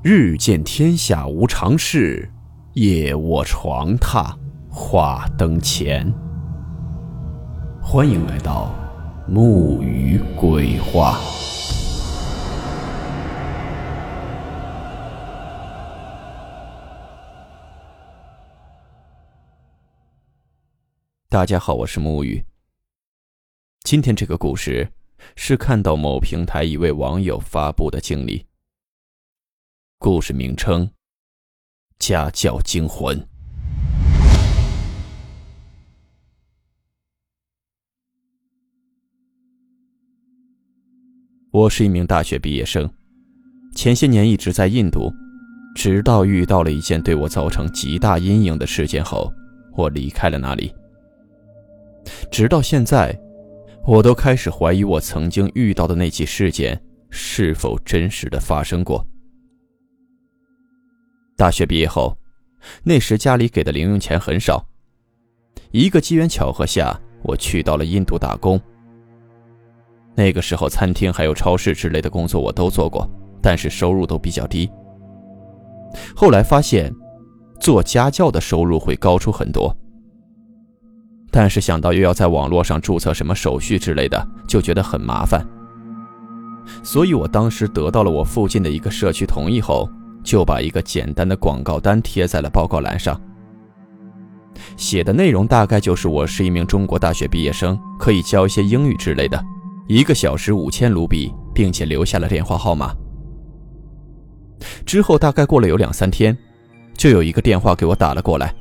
日见天下无常事，夜卧床榻话灯前。欢迎来到木鱼鬼话。大家好，我是木鱼。今天这个故事是看到某平台一位网友发布的经历。故事名称：《家教惊魂》。我是一名大学毕业生，前些年一直在印度，直到遇到了一件对我造成极大阴影的事件后，我离开了那里。直到现在，我都开始怀疑我曾经遇到的那起事件是否真实的发生过。大学毕业后，那时家里给的零用钱很少。一个机缘巧合下，我去到了印度打工。那个时候，餐厅还有超市之类的工作我都做过，但是收入都比较低。后来发现，做家教的收入会高出很多。但是想到又要在网络上注册什么手续之类的，就觉得很麻烦。所以我当时得到了我附近的一个社区同意后。就把一个简单的广告单贴在了报告栏上，写的内容大概就是我是一名中国大学毕业生，可以教一些英语之类的，一个小时五千卢比，并且留下了电话号码。之后大概过了有两三天，就有一个电话给我打了过来。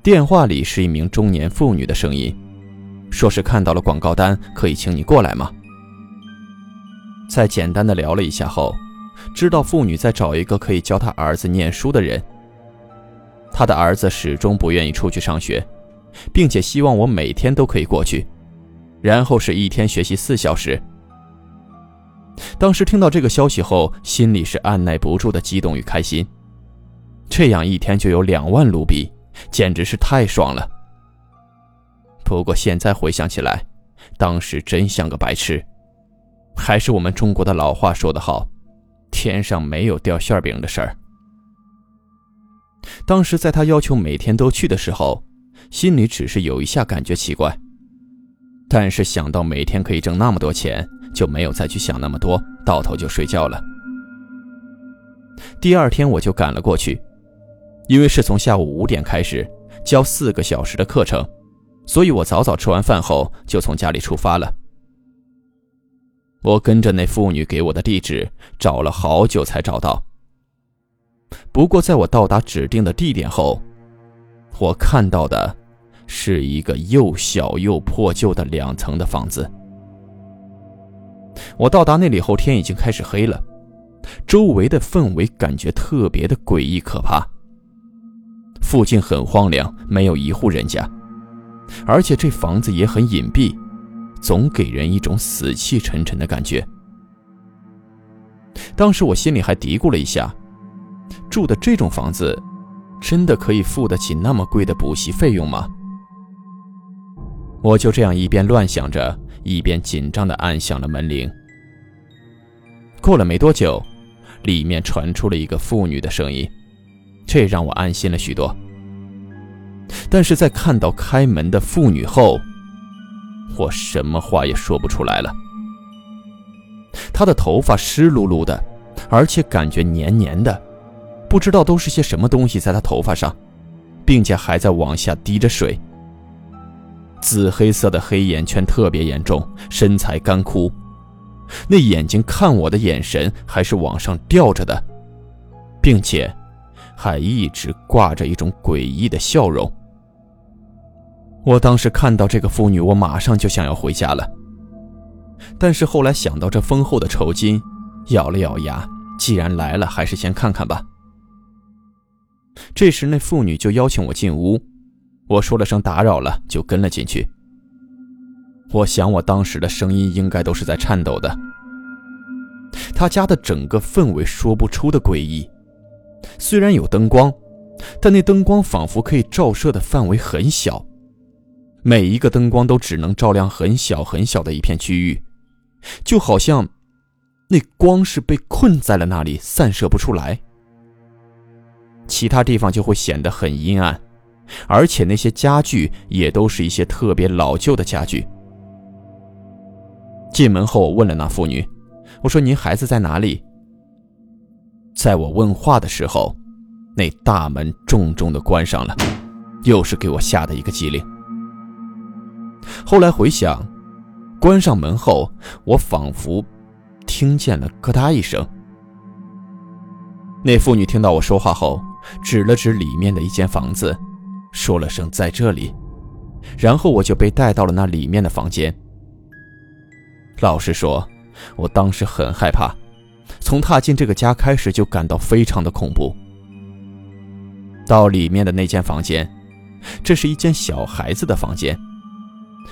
电话里是一名中年妇女的声音，说是看到了广告单，可以请你过来吗？在简单的聊了一下后。知道妇女在找一个可以教她儿子念书的人。他的儿子始终不愿意出去上学，并且希望我每天都可以过去，然后是一天学习四小时。当时听到这个消息后，心里是按耐不住的激动与开心。这样一天就有两万卢比，简直是太爽了。不过现在回想起来，当时真像个白痴。还是我们中国的老话说得好。天上没有掉馅饼的事儿。当时在他要求每天都去的时候，心里只是有一下感觉奇怪，但是想到每天可以挣那么多钱，就没有再去想那么多，到头就睡觉了。第二天我就赶了过去，因为是从下午五点开始教四个小时的课程，所以我早早吃完饭后就从家里出发了。我跟着那妇女给我的地址找了好久才找到。不过在我到达指定的地点后，我看到的是一个又小又破旧的两层的房子。我到达那里后，天已经开始黑了，周围的氛围感觉特别的诡异可怕。附近很荒凉，没有一户人家，而且这房子也很隐蔽。总给人一种死气沉沉的感觉。当时我心里还嘀咕了一下：住的这种房子，真的可以付得起那么贵的补习费用吗？我就这样一边乱想着，一边紧张地按响了门铃。过了没多久，里面传出了一个妇女的声音，这让我安心了许多。但是在看到开门的妇女后，我什么话也说不出来了。他的头发湿漉漉的，而且感觉黏黏的，不知道都是些什么东西在他头发上，并且还在往下滴着水。紫黑色的黑眼圈特别严重，身材干枯，那眼睛看我的眼神还是往上吊着的，并且还一直挂着一种诡异的笑容。我当时看到这个妇女，我马上就想要回家了。但是后来想到这丰厚的酬金，咬了咬牙，既然来了，还是先看看吧。这时那妇女就邀请我进屋，我说了声打扰了，就跟了进去。我想我当时的声音应该都是在颤抖的。他家的整个氛围说不出的诡异，虽然有灯光，但那灯光仿佛可以照射的范围很小。每一个灯光都只能照亮很小很小的一片区域，就好像那光是被困在了那里，散射不出来。其他地方就会显得很阴暗，而且那些家具也都是一些特别老旧的家具。进门后，我问了那妇女：“我说您孩子在哪里？”在我问话的时候，那大门重重的关上了，又是给我吓得一个激灵。后来回想，关上门后，我仿佛听见了咯哒一声。那妇女听到我说话后，指了指里面的一间房子，说了声“在这里”，然后我就被带到了那里面的房间。老实说，我当时很害怕。从踏进这个家开始，就感到非常的恐怖。到里面的那间房间，这是一间小孩子的房间。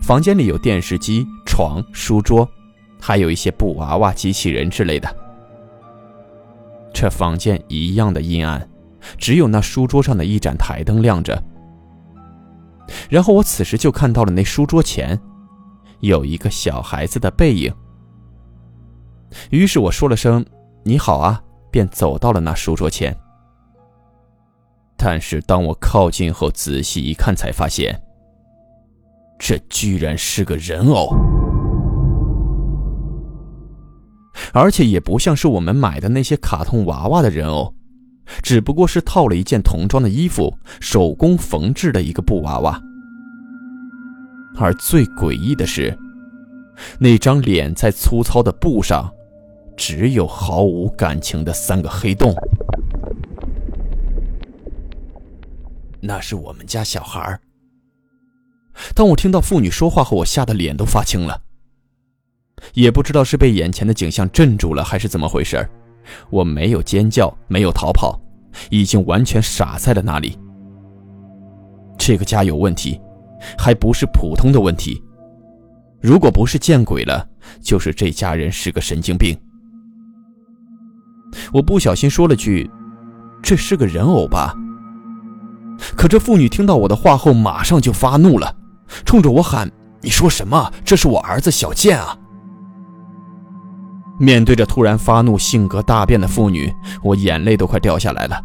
房间里有电视机、床、书桌，还有一些布娃娃、机器人之类的。这房间一样的阴暗，只有那书桌上的一盏台灯亮着。然后我此时就看到了那书桌前，有一个小孩子的背影。于是我说了声“你好啊”，便走到了那书桌前。但是当我靠近后仔细一看，才发现，这居然是个人偶，而且也不像是我们买的那些卡通娃娃的人偶，只不过是套了一件童装的衣服，手工缝制的一个布娃娃。而最诡异的是，那张脸在粗糙的布上。只有毫无感情的三个黑洞。那是我们家小孩当我听到妇女说话后，我吓得脸都发青了。也不知道是被眼前的景象镇住了，还是怎么回事我没有尖叫，没有逃跑，已经完全傻在了那里。这个家有问题，还不是普通的问题。如果不是见鬼了，就是这家人是个神经病。我不小心说了句：“这是个人偶吧？”可这妇女听到我的话后，马上就发怒了，冲着我喊：“你说什么？这是我儿子小健啊！”面对着突然发怒、性格大变的妇女，我眼泪都快掉下来了。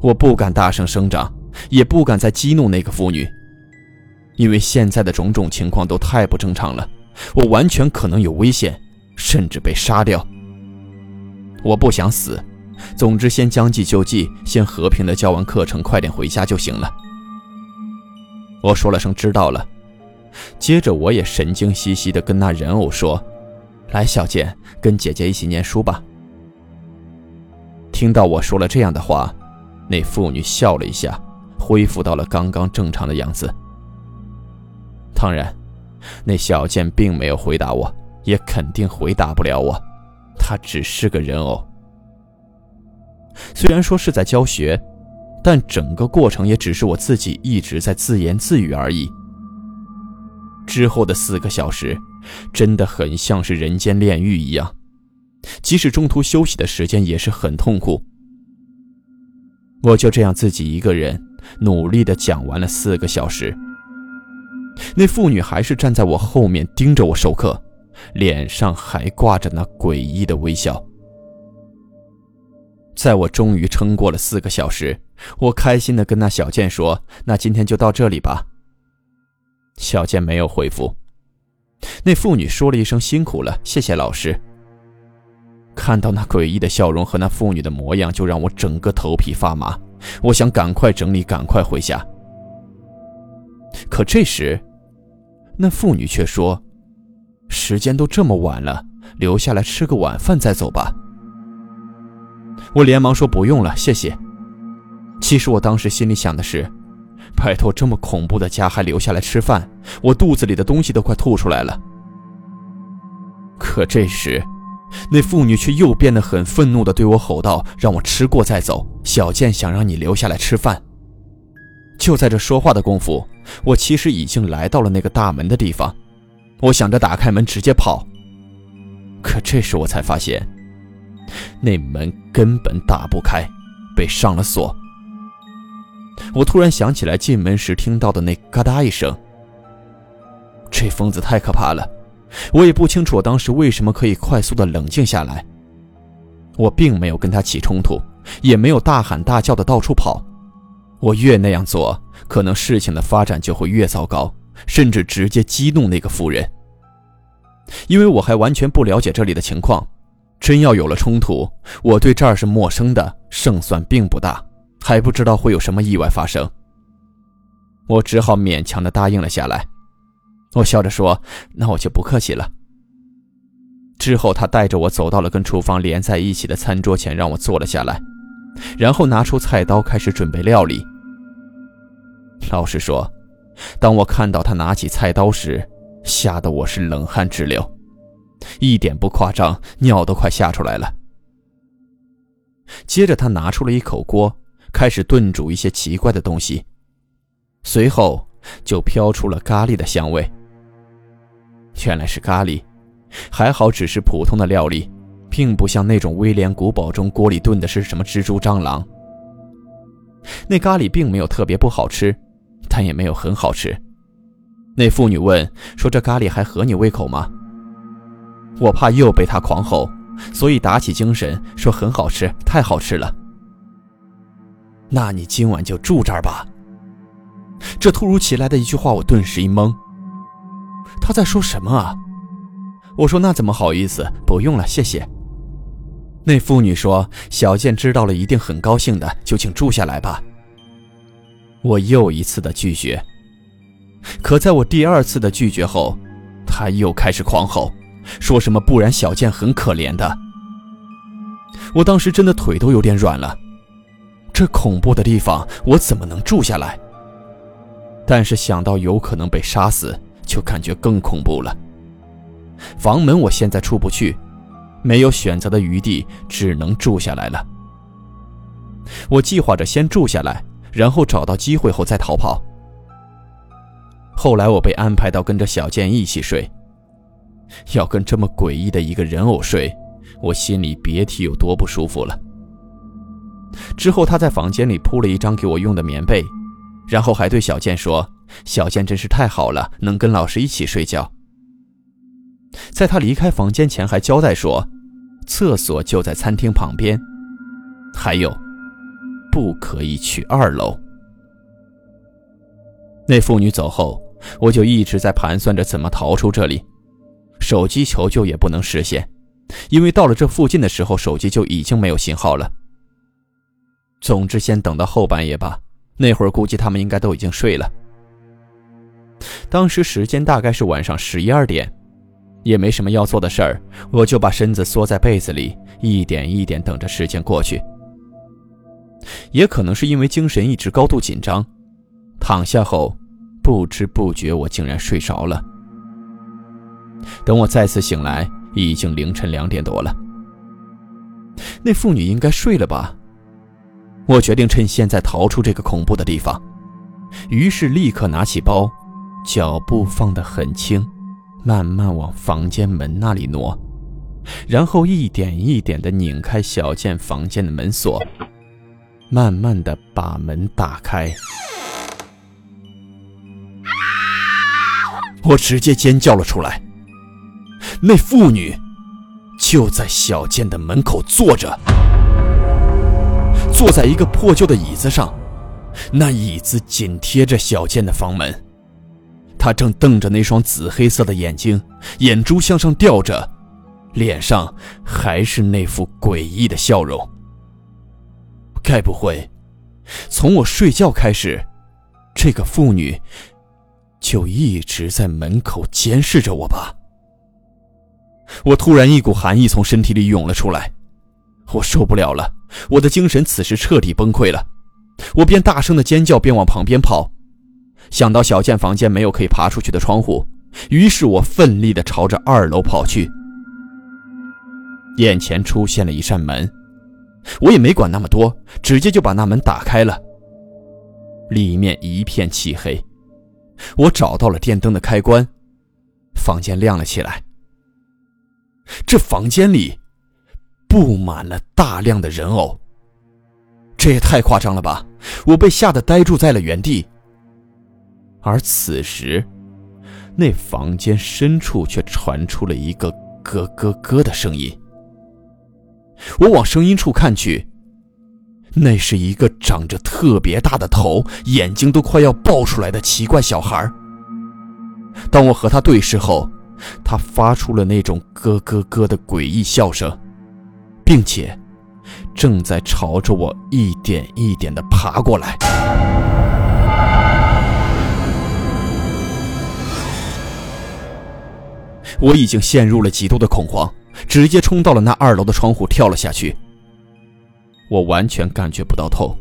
我不敢大声声张，也不敢再激怒那个妇女，因为现在的种种情况都太不正常了，我完全可能有危险，甚至被杀掉。我不想死，总之先将计就计，先和平的教完课程，快点回家就行了。我说了声知道了，接着我也神经兮兮的跟那人偶说：“来，小健，跟姐姐一起念书吧。”听到我说了这样的话，那妇女笑了一下，恢复到了刚刚正常的样子。当然，那小健并没有回答我，也肯定回答不了我。他只是个人偶，虽然说是在教学，但整个过程也只是我自己一直在自言自语而已。之后的四个小时，真的很像是人间炼狱一样，即使中途休息的时间也是很痛苦。我就这样自己一个人努力的讲完了四个小时，那妇女还是站在我后面盯着我授课。脸上还挂着那诡异的微笑。在我终于撑过了四个小时，我开心的跟那小健说：“那今天就到这里吧。”小健没有回复。那妇女说了一声：“辛苦了，谢谢老师。”看到那诡异的笑容和那妇女的模样，就让我整个头皮发麻。我想赶快整理，赶快回家。可这时，那妇女却说。时间都这么晚了，留下来吃个晚饭再走吧。我连忙说不用了，谢谢。其实我当时心里想的是，拜托，这么恐怖的家还留下来吃饭，我肚子里的东西都快吐出来了。可这时，那妇女却又变得很愤怒的对我吼道：“让我吃过再走，小健想让你留下来吃饭。”就在这说话的功夫，我其实已经来到了那个大门的地方。我想着打开门直接跑，可这时我才发现，那门根本打不开，被上了锁。我突然想起来进门时听到的那嘎哒一声，这疯子太可怕了，我也不清楚我当时为什么可以快速的冷静下来。我并没有跟他起冲突，也没有大喊大叫的到处跑。我越那样做，可能事情的发展就会越糟糕，甚至直接激怒那个妇人。因为我还完全不了解这里的情况，真要有了冲突，我对这儿是陌生的，胜算并不大，还不知道会有什么意外发生。我只好勉强的答应了下来。我笑着说：“那我就不客气了。”之后，他带着我走到了跟厨房连在一起的餐桌前，让我坐了下来，然后拿出菜刀开始准备料理。老实说，当我看到他拿起菜刀时，吓得我是冷汗直流，一点不夸张，尿都快吓出来了。接着，他拿出了一口锅，开始炖煮一些奇怪的东西，随后就飘出了咖喱的香味。原来是咖喱，还好只是普通的料理，并不像那种威廉古堡中锅里炖的是什么蜘蛛、蟑螂。那咖喱并没有特别不好吃，但也没有很好吃。那妇女问说：“这咖喱还合你胃口吗？”我怕又被他狂吼，所以打起精神说：“很好吃，太好吃了。”那你今晚就住这儿吧。这突如其来的一句话，我顿时一懵。他在说什么啊？我说那怎么好意思，不用了，谢谢。那妇女说：“小健知道了一定很高兴的，就请住下来吧。”我又一次的拒绝。可在我第二次的拒绝后，他又开始狂吼，说什么不然小健很可怜的。我当时真的腿都有点软了，这恐怖的地方我怎么能住下来？但是想到有可能被杀死。就感觉更恐怖了。房门我现在出不去，没有选择的余地，只能住下来了。我计划着先住下来，然后找到机会后再逃跑。后来我被安排到跟着小健一起睡，要跟这么诡异的一个人偶睡，我心里别提有多不舒服了。之后他在房间里铺了一张给我用的棉被，然后还对小健说。小健真是太好了，能跟老师一起睡觉。在他离开房间前，还交代说，厕所就在餐厅旁边，还有，不可以去二楼。那妇女走后，我就一直在盘算着怎么逃出这里。手机求救也不能实现，因为到了这附近的时候，手机就已经没有信号了。总之，先等到后半夜吧，那会儿估计他们应该都已经睡了。当时时间大概是晚上十一二点，也没什么要做的事儿，我就把身子缩在被子里，一点一点等着时间过去。也可能是因为精神一直高度紧张，躺下后，不知不觉我竟然睡着了。等我再次醒来，已经凌晨两点多了。那妇女应该睡了吧？我决定趁现在逃出这个恐怖的地方，于是立刻拿起包。脚步放得很轻，慢慢往房间门那里挪，然后一点一点地拧开小健房间的门锁，慢慢地把门打开。我直接尖叫了出来。那妇女就在小健的门口坐着，坐在一个破旧的椅子上，那椅子紧贴着小健的房门。他正瞪着那双紫黑色的眼睛，眼珠向上吊着，脸上还是那副诡异的笑容。该不会，从我睡觉开始，这个妇女就一直在门口监视着我吧？我突然一股寒意从身体里涌了出来，我受不了了，我的精神此时彻底崩溃了，我便大声的尖叫边往旁边跑。想到小健房间没有可以爬出去的窗户，于是我奋力的朝着二楼跑去。眼前出现了一扇门，我也没管那么多，直接就把那门打开了。里面一片漆黑，我找到了电灯的开关，房间亮了起来。这房间里布满了大量的人偶，这也太夸张了吧！我被吓得呆住在了原地。而此时，那房间深处却传出了一个咯咯咯的声音。我往声音处看去，那是一个长着特别大的头、眼睛都快要爆出来的奇怪小孩。当我和他对视后，他发出了那种咯咯咯的诡异笑声，并且正在朝着我一点一点地爬过来。我已经陷入了极度的恐慌，直接冲到了那二楼的窗户，跳了下去。我完全感觉不到痛，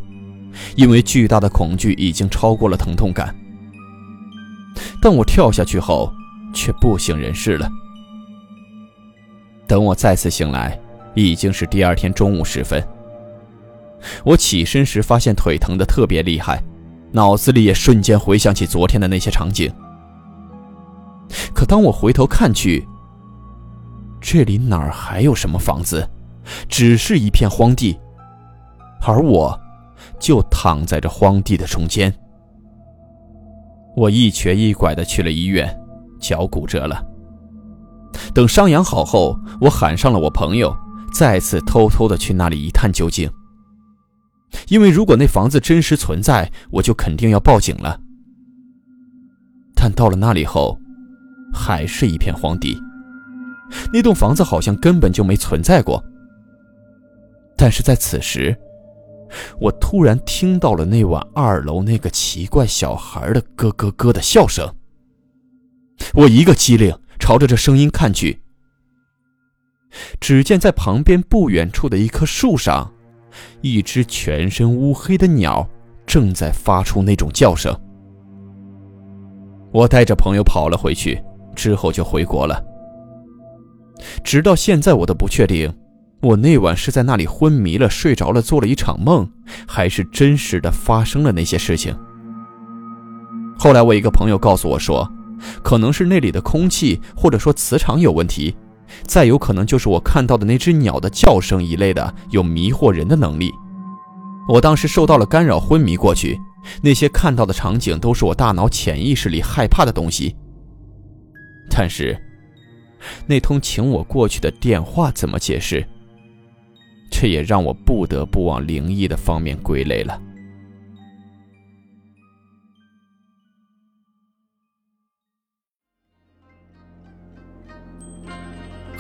因为巨大的恐惧已经超过了疼痛感。但我跳下去后，却不省人事了。等我再次醒来，已经是第二天中午时分。我起身时发现腿疼得特别厉害，脑子里也瞬间回想起昨天的那些场景。可当我回头看去，这里哪儿还有什么房子，只是一片荒地，而我，就躺在这荒地的中间。我一瘸一拐的去了医院，脚骨折了。等伤养好后，我喊上了我朋友，再次偷偷的去那里一探究竟。因为如果那房子真实存在，我就肯定要报警了。但到了那里后，还是一片荒地，那栋房子好像根本就没存在过。但是在此时，我突然听到了那晚二楼那个奇怪小孩的咯咯咯的笑声。我一个机灵，朝着这声音看去，只见在旁边不远处的一棵树上，一只全身乌黑的鸟正在发出那种叫声。我带着朋友跑了回去。之后就回国了。直到现在，我都不确定，我那晚是在那里昏迷了、睡着了、做了一场梦，还是真实的发生了那些事情。后来，我一个朋友告诉我说，可能是那里的空气或者说磁场有问题，再有可能就是我看到的那只鸟的叫声一类的有迷惑人的能力。我当时受到了干扰，昏迷过去，那些看到的场景都是我大脑潜意识里害怕的东西。但是，那通请我过去的电话怎么解释？这也让我不得不往灵异的方面归类了。